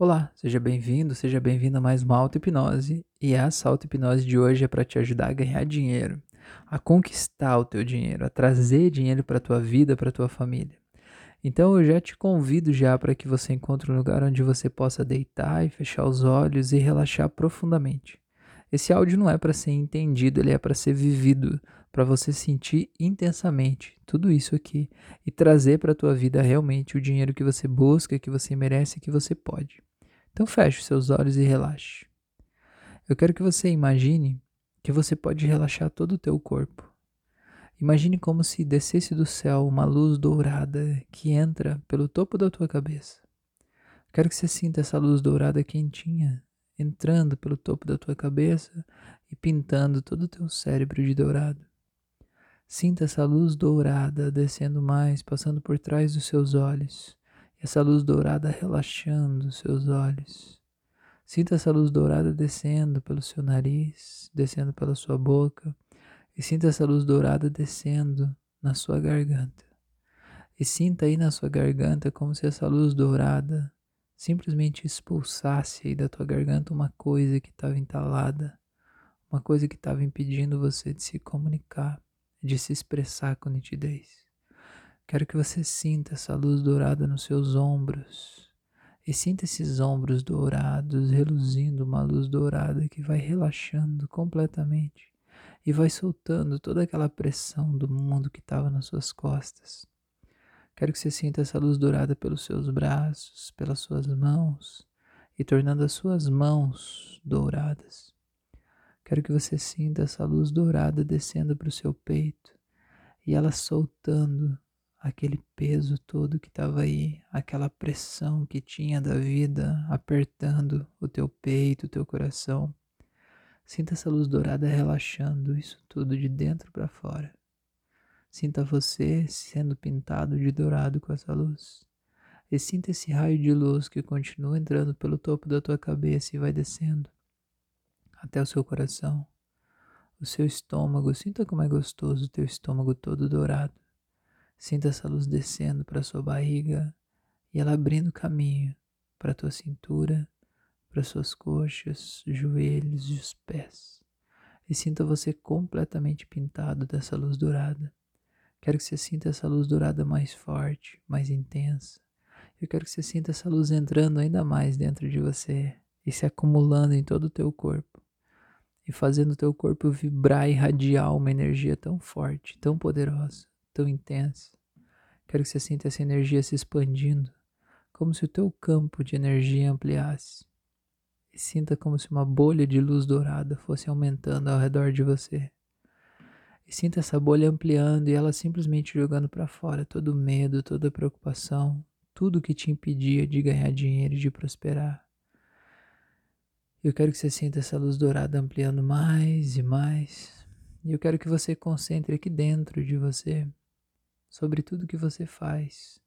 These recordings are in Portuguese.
Olá, seja bem-vindo, seja bem-vinda a mais uma auto-hipnose. E essa auto-hipnose de hoje é para te ajudar a ganhar dinheiro, a conquistar o teu dinheiro, a trazer dinheiro para tua vida, para tua família. Então eu já te convido já para que você encontre um lugar onde você possa deitar e fechar os olhos e relaxar profundamente. Esse áudio não é para ser entendido, ele é para ser vivido, para você sentir intensamente tudo isso aqui e trazer para a tua vida realmente o dinheiro que você busca, que você merece, que você pode. Então feche seus olhos e relaxe. Eu quero que você imagine que você pode relaxar todo o teu corpo. Imagine como se descesse do céu uma luz dourada que entra pelo topo da tua cabeça. Quero que você sinta essa luz dourada quentinha entrando pelo topo da tua cabeça e pintando todo o teu cérebro de dourado. Sinta essa luz dourada descendo mais, passando por trás dos seus olhos essa luz dourada relaxando os seus olhos. Sinta essa luz dourada descendo pelo seu nariz, descendo pela sua boca, e sinta essa luz dourada descendo na sua garganta. E sinta aí na sua garganta como se essa luz dourada simplesmente expulsasse aí da tua garganta uma coisa que estava entalada, uma coisa que estava impedindo você de se comunicar, de se expressar com nitidez. Quero que você sinta essa luz dourada nos seus ombros. E sinta esses ombros dourados reluzindo uma luz dourada que vai relaxando completamente e vai soltando toda aquela pressão do mundo que estava nas suas costas. Quero que você sinta essa luz dourada pelos seus braços, pelas suas mãos e tornando as suas mãos douradas. Quero que você sinta essa luz dourada descendo para o seu peito e ela soltando aquele peso todo que estava aí, aquela pressão que tinha da vida apertando o teu peito, o teu coração. Sinta essa luz dourada relaxando isso tudo de dentro para fora. Sinta você sendo pintado de dourado com essa luz. E sinta esse raio de luz que continua entrando pelo topo da tua cabeça e vai descendo até o seu coração, o seu estômago. Sinta como é gostoso o teu estômago todo dourado. Sinta essa luz descendo para sua barriga e ela abrindo caminho para tua cintura, para suas coxas, joelhos e os pés. E sinta você completamente pintado dessa luz dourada. Quero que você sinta essa luz dourada mais forte, mais intensa. Eu quero que você sinta essa luz entrando ainda mais dentro de você e se acumulando em todo o teu corpo e fazendo o teu corpo vibrar e irradiar uma energia tão forte, tão poderosa tão intensa. Quero que você sinta essa energia se expandindo, como se o teu campo de energia ampliasse. E sinta como se uma bolha de luz dourada fosse aumentando ao redor de você. E sinta essa bolha ampliando e ela simplesmente jogando para fora todo o medo, toda a preocupação, tudo que te impedia de ganhar dinheiro e de prosperar. Eu quero que você sinta essa luz dourada ampliando mais e mais. E eu quero que você concentre aqui dentro de você sobre tudo que você faz,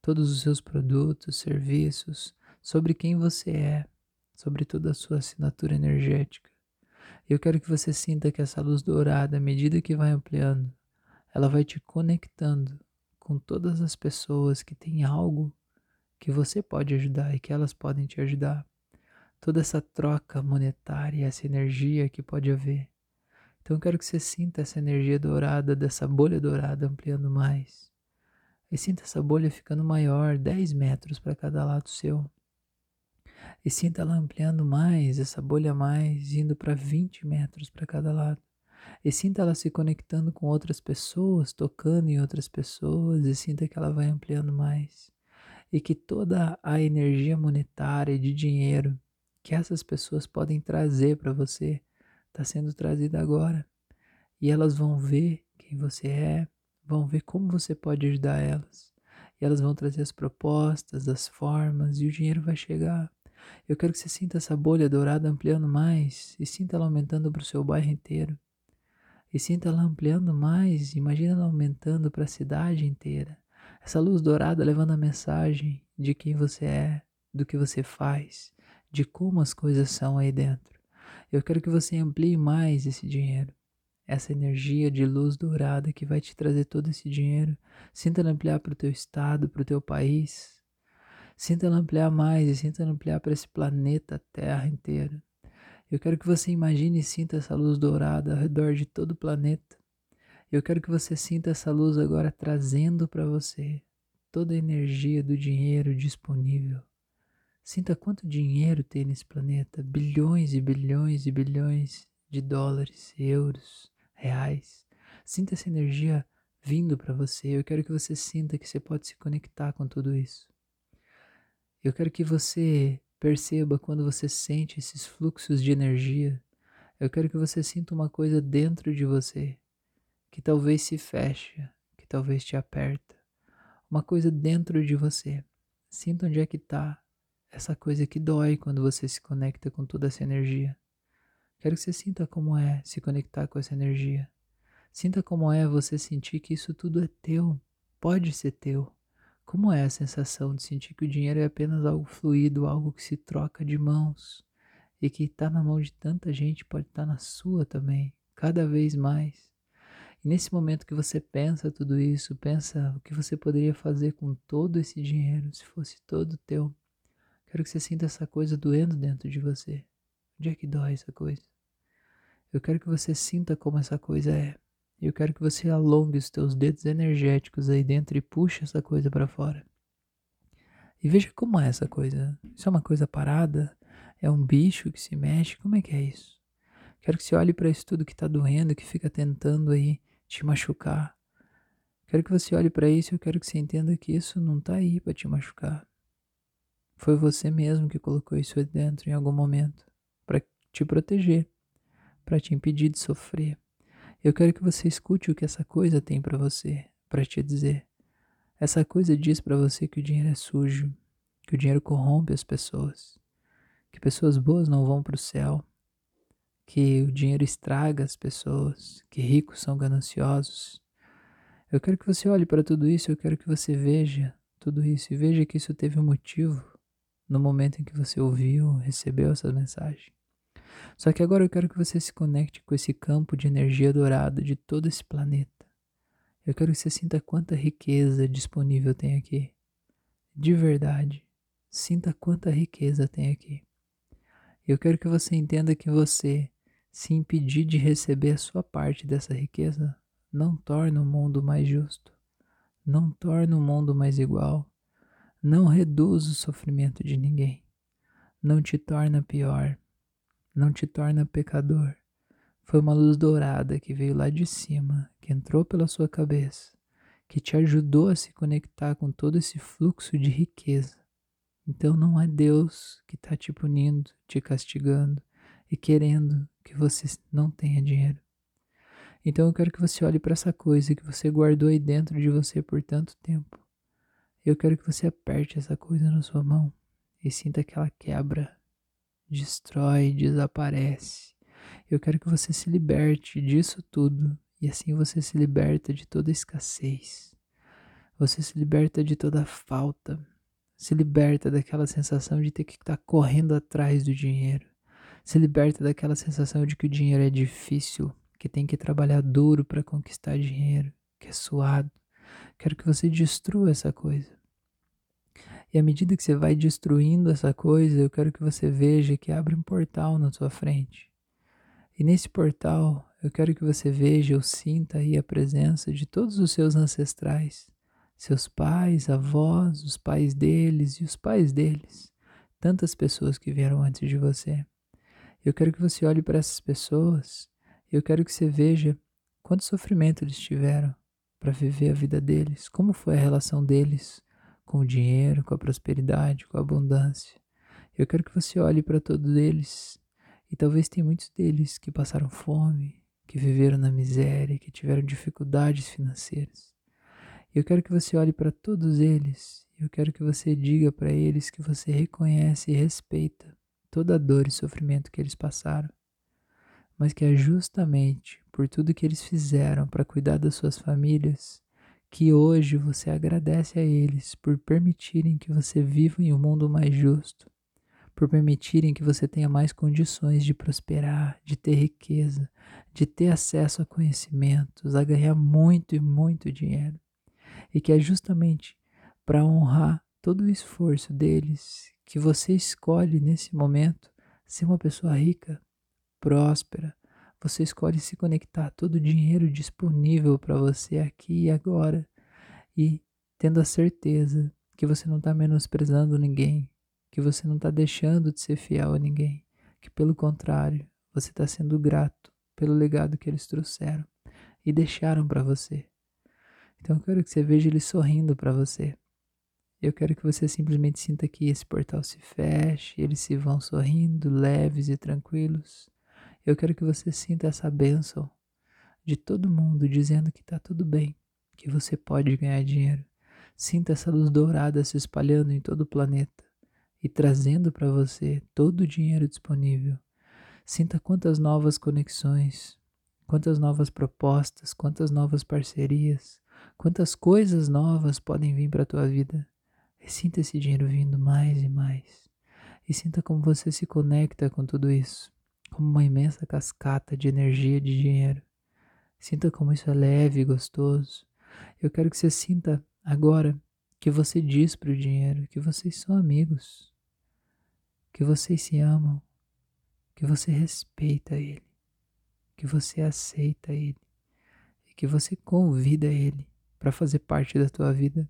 todos os seus produtos, serviços, sobre quem você é, sobre toda a sua assinatura energética. Eu quero que você sinta que essa luz dourada, à medida que vai ampliando, ela vai te conectando com todas as pessoas que têm algo que você pode ajudar e que elas podem te ajudar. Toda essa troca monetária, essa energia que pode haver. Então eu quero que você sinta essa energia dourada, dessa bolha dourada ampliando mais. E sinta essa bolha ficando maior, 10 metros para cada lado seu. E sinta ela ampliando mais, essa bolha mais, indo para 20 metros para cada lado. E sinta ela se conectando com outras pessoas, tocando em outras pessoas, e sinta que ela vai ampliando mais. E que toda a energia monetária de dinheiro que essas pessoas podem trazer para você está sendo trazida agora. E elas vão ver quem você é, vão ver como você pode ajudar elas. E elas vão trazer as propostas, as formas, e o dinheiro vai chegar. Eu quero que você sinta essa bolha dourada ampliando mais, e sinta ela aumentando para o seu bairro inteiro. E sinta ela ampliando mais, imagina ela aumentando para a cidade inteira. Essa luz dourada levando a mensagem de quem você é, do que você faz, de como as coisas são aí dentro. Eu quero que você amplie mais esse dinheiro, essa energia de luz dourada que vai te trazer todo esse dinheiro. Sinta ampliar para o teu estado, para o teu país. Sinta ela ampliar mais e sinta ela ampliar para esse planeta Terra inteiro. Eu quero que você imagine e sinta essa luz dourada ao redor de todo o planeta. Eu quero que você sinta essa luz agora trazendo para você toda a energia do dinheiro disponível. Sinta quanto dinheiro tem nesse planeta: bilhões e bilhões e bilhões de dólares, euros, reais. Sinta essa energia vindo para você. Eu quero que você sinta que você pode se conectar com tudo isso. Eu quero que você perceba quando você sente esses fluxos de energia. Eu quero que você sinta uma coisa dentro de você que talvez se feche, que talvez te aperta. Uma coisa dentro de você. Sinta onde é que está essa coisa que dói quando você se conecta com toda essa energia. Quero que você sinta como é se conectar com essa energia. Sinta como é você sentir que isso tudo é teu, pode ser teu. Como é a sensação de sentir que o dinheiro é apenas algo fluido, algo que se troca de mãos e que está na mão de tanta gente, pode estar tá na sua também, cada vez mais. E nesse momento que você pensa tudo isso, pensa o que você poderia fazer com todo esse dinheiro se fosse todo teu. Quero que você sinta essa coisa doendo dentro de você. Onde é que dói essa coisa? Eu quero que você sinta como essa coisa é. Eu quero que você alongue os teus dedos energéticos aí dentro e puxe essa coisa para fora. E veja como é essa coisa. Isso é uma coisa parada? É um bicho que se mexe? Como é que é isso? Quero que você olhe para isso tudo que está doendo, que fica tentando aí te machucar. Quero que você olhe para isso e eu quero que você entenda que isso não está aí para te machucar. Foi você mesmo que colocou isso aí dentro em algum momento para te proteger, para te impedir de sofrer. Eu quero que você escute o que essa coisa tem para você, para te dizer. Essa coisa diz para você que o dinheiro é sujo, que o dinheiro corrompe as pessoas, que pessoas boas não vão para o céu, que o dinheiro estraga as pessoas, que ricos são gananciosos. Eu quero que você olhe para tudo isso, eu quero que você veja tudo isso e veja que isso teve um motivo no momento em que você ouviu, recebeu essa mensagem. Só que agora eu quero que você se conecte com esse campo de energia dourada de todo esse planeta. Eu quero que você sinta quanta riqueza disponível tem aqui. De verdade, sinta quanta riqueza tem aqui. Eu quero que você entenda que você se impedir de receber a sua parte dessa riqueza não torna o mundo mais justo, não torna o mundo mais igual, não reduz o sofrimento de ninguém, não te torna pior, não te torna pecador. Foi uma luz dourada que veio lá de cima, que entrou pela sua cabeça, que te ajudou a se conectar com todo esse fluxo de riqueza. Então não é Deus que está te punindo, te castigando e querendo que você não tenha dinheiro. Então eu quero que você olhe para essa coisa que você guardou aí dentro de você por tanto tempo. Eu quero que você aperte essa coisa na sua mão e sinta que ela quebra, destrói, desaparece. Eu quero que você se liberte disso tudo e assim você se liberta de toda escassez. Você se liberta de toda falta. Se liberta daquela sensação de ter que estar tá correndo atrás do dinheiro se liberta daquela sensação de que o dinheiro é difícil, que tem que trabalhar duro para conquistar dinheiro, que é suado. Quero que você destrua essa coisa. E à medida que você vai destruindo essa coisa, eu quero que você veja que abre um portal na sua frente. E nesse portal, eu quero que você veja ou sinta aí a presença de todos os seus ancestrais, seus pais, avós, os pais deles e os pais deles, tantas pessoas que vieram antes de você. Eu quero que você olhe para essas pessoas, eu quero que você veja quanto sofrimento eles tiveram para viver a vida deles, como foi a relação deles com o dinheiro, com a prosperidade, com a abundância. Eu quero que você olhe para todos eles, e talvez tenha muitos deles que passaram fome, que viveram na miséria, que tiveram dificuldades financeiras. Eu quero que você olhe para todos eles, eu quero que você diga para eles que você reconhece e respeita toda a dor e sofrimento que eles passaram, mas que é justamente por tudo que eles fizeram para cuidar das suas famílias que hoje você agradece a eles por permitirem que você viva em um mundo mais justo, por permitirem que você tenha mais condições de prosperar, de ter riqueza, de ter acesso a conhecimentos, a ganhar muito e muito dinheiro. E que é justamente para honrar todo o esforço deles, que você escolhe nesse momento ser uma pessoa rica, próspera. Você escolhe se conectar todo o dinheiro disponível para você aqui e agora e tendo a certeza que você não está menosprezando ninguém, que você não está deixando de ser fiel a ninguém, que pelo contrário, você está sendo grato pelo legado que eles trouxeram e deixaram para você. Então eu quero que você veja eles sorrindo para você. Eu quero que você simplesmente sinta que esse portal se feche, eles se vão sorrindo, leves e tranquilos. Eu quero que você sinta essa bênção de todo mundo dizendo que está tudo bem, que você pode ganhar dinheiro. Sinta essa luz dourada se espalhando em todo o planeta e trazendo para você todo o dinheiro disponível. Sinta quantas novas conexões, quantas novas propostas, quantas novas parcerias, quantas coisas novas podem vir para a tua vida. E sinta esse dinheiro vindo mais e mais. E sinta como você se conecta com tudo isso, como uma imensa cascata de energia de dinheiro. Sinta como isso é leve e gostoso. Eu quero que você sinta agora que você diz para o dinheiro que vocês são amigos, que vocês se amam, que você respeita ele, que você aceita ele e que você convida ele para fazer parte da tua vida.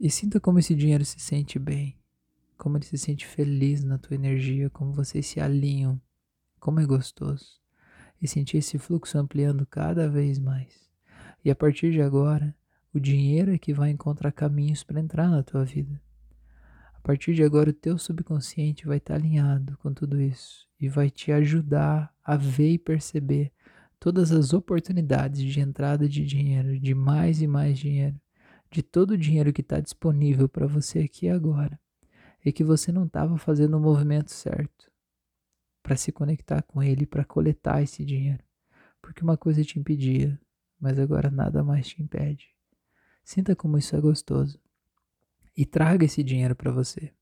E sinta como esse dinheiro se sente bem, como ele se sente feliz na tua energia, como vocês se alinham, como é gostoso. E sentir esse fluxo ampliando cada vez mais. E a partir de agora, o dinheiro é que vai encontrar caminhos para entrar na tua vida. A partir de agora, o teu subconsciente vai estar alinhado com tudo isso e vai te ajudar a ver e perceber todas as oportunidades de entrada de dinheiro, de mais e mais dinheiro, de todo o dinheiro que está disponível para você aqui agora e que você não estava fazendo o movimento certo para se conectar com ele, para coletar esse dinheiro, porque uma coisa te impedia, mas agora nada mais te impede. Sinta como isso é gostoso e traga esse dinheiro para você.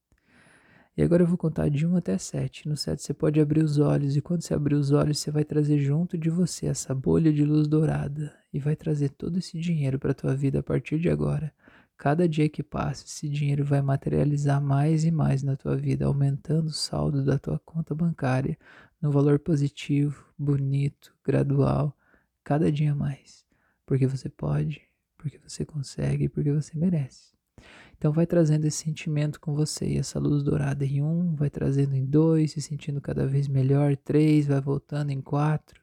E agora eu vou contar de 1 até 7. No 7 você pode abrir os olhos, e quando você abrir os olhos, você vai trazer junto de você essa bolha de luz dourada e vai trazer todo esse dinheiro para tua vida a partir de agora. Cada dia que passa, esse dinheiro vai materializar mais e mais na tua vida, aumentando o saldo da tua conta bancária no valor positivo, bonito, gradual, cada dia mais. Porque você pode, porque você consegue, porque você merece. Então vai trazendo esse sentimento com você, e essa luz dourada em um, vai trazendo em dois, se sentindo cada vez melhor, três, vai voltando em quatro,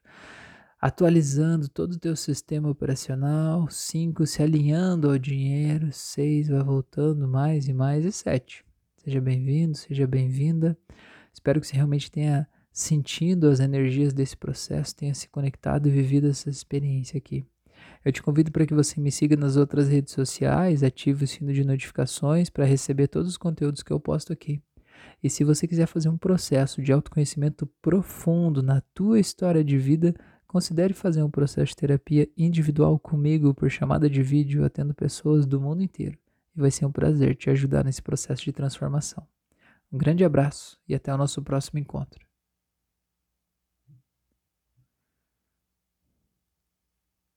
atualizando todo o teu sistema operacional, cinco, se alinhando ao dinheiro, seis, vai voltando mais e mais, e sete. Seja bem-vindo, seja bem-vinda. Espero que você realmente tenha sentido as energias desse processo, tenha se conectado e vivido essa experiência aqui. Eu te convido para que você me siga nas outras redes sociais, ative o sino de notificações para receber todos os conteúdos que eu posto aqui. E se você quiser fazer um processo de autoconhecimento profundo na tua história de vida, considere fazer um processo de terapia individual comigo por chamada de vídeo, atendo pessoas do mundo inteiro. E vai ser um prazer te ajudar nesse processo de transformação. Um grande abraço e até o nosso próximo encontro.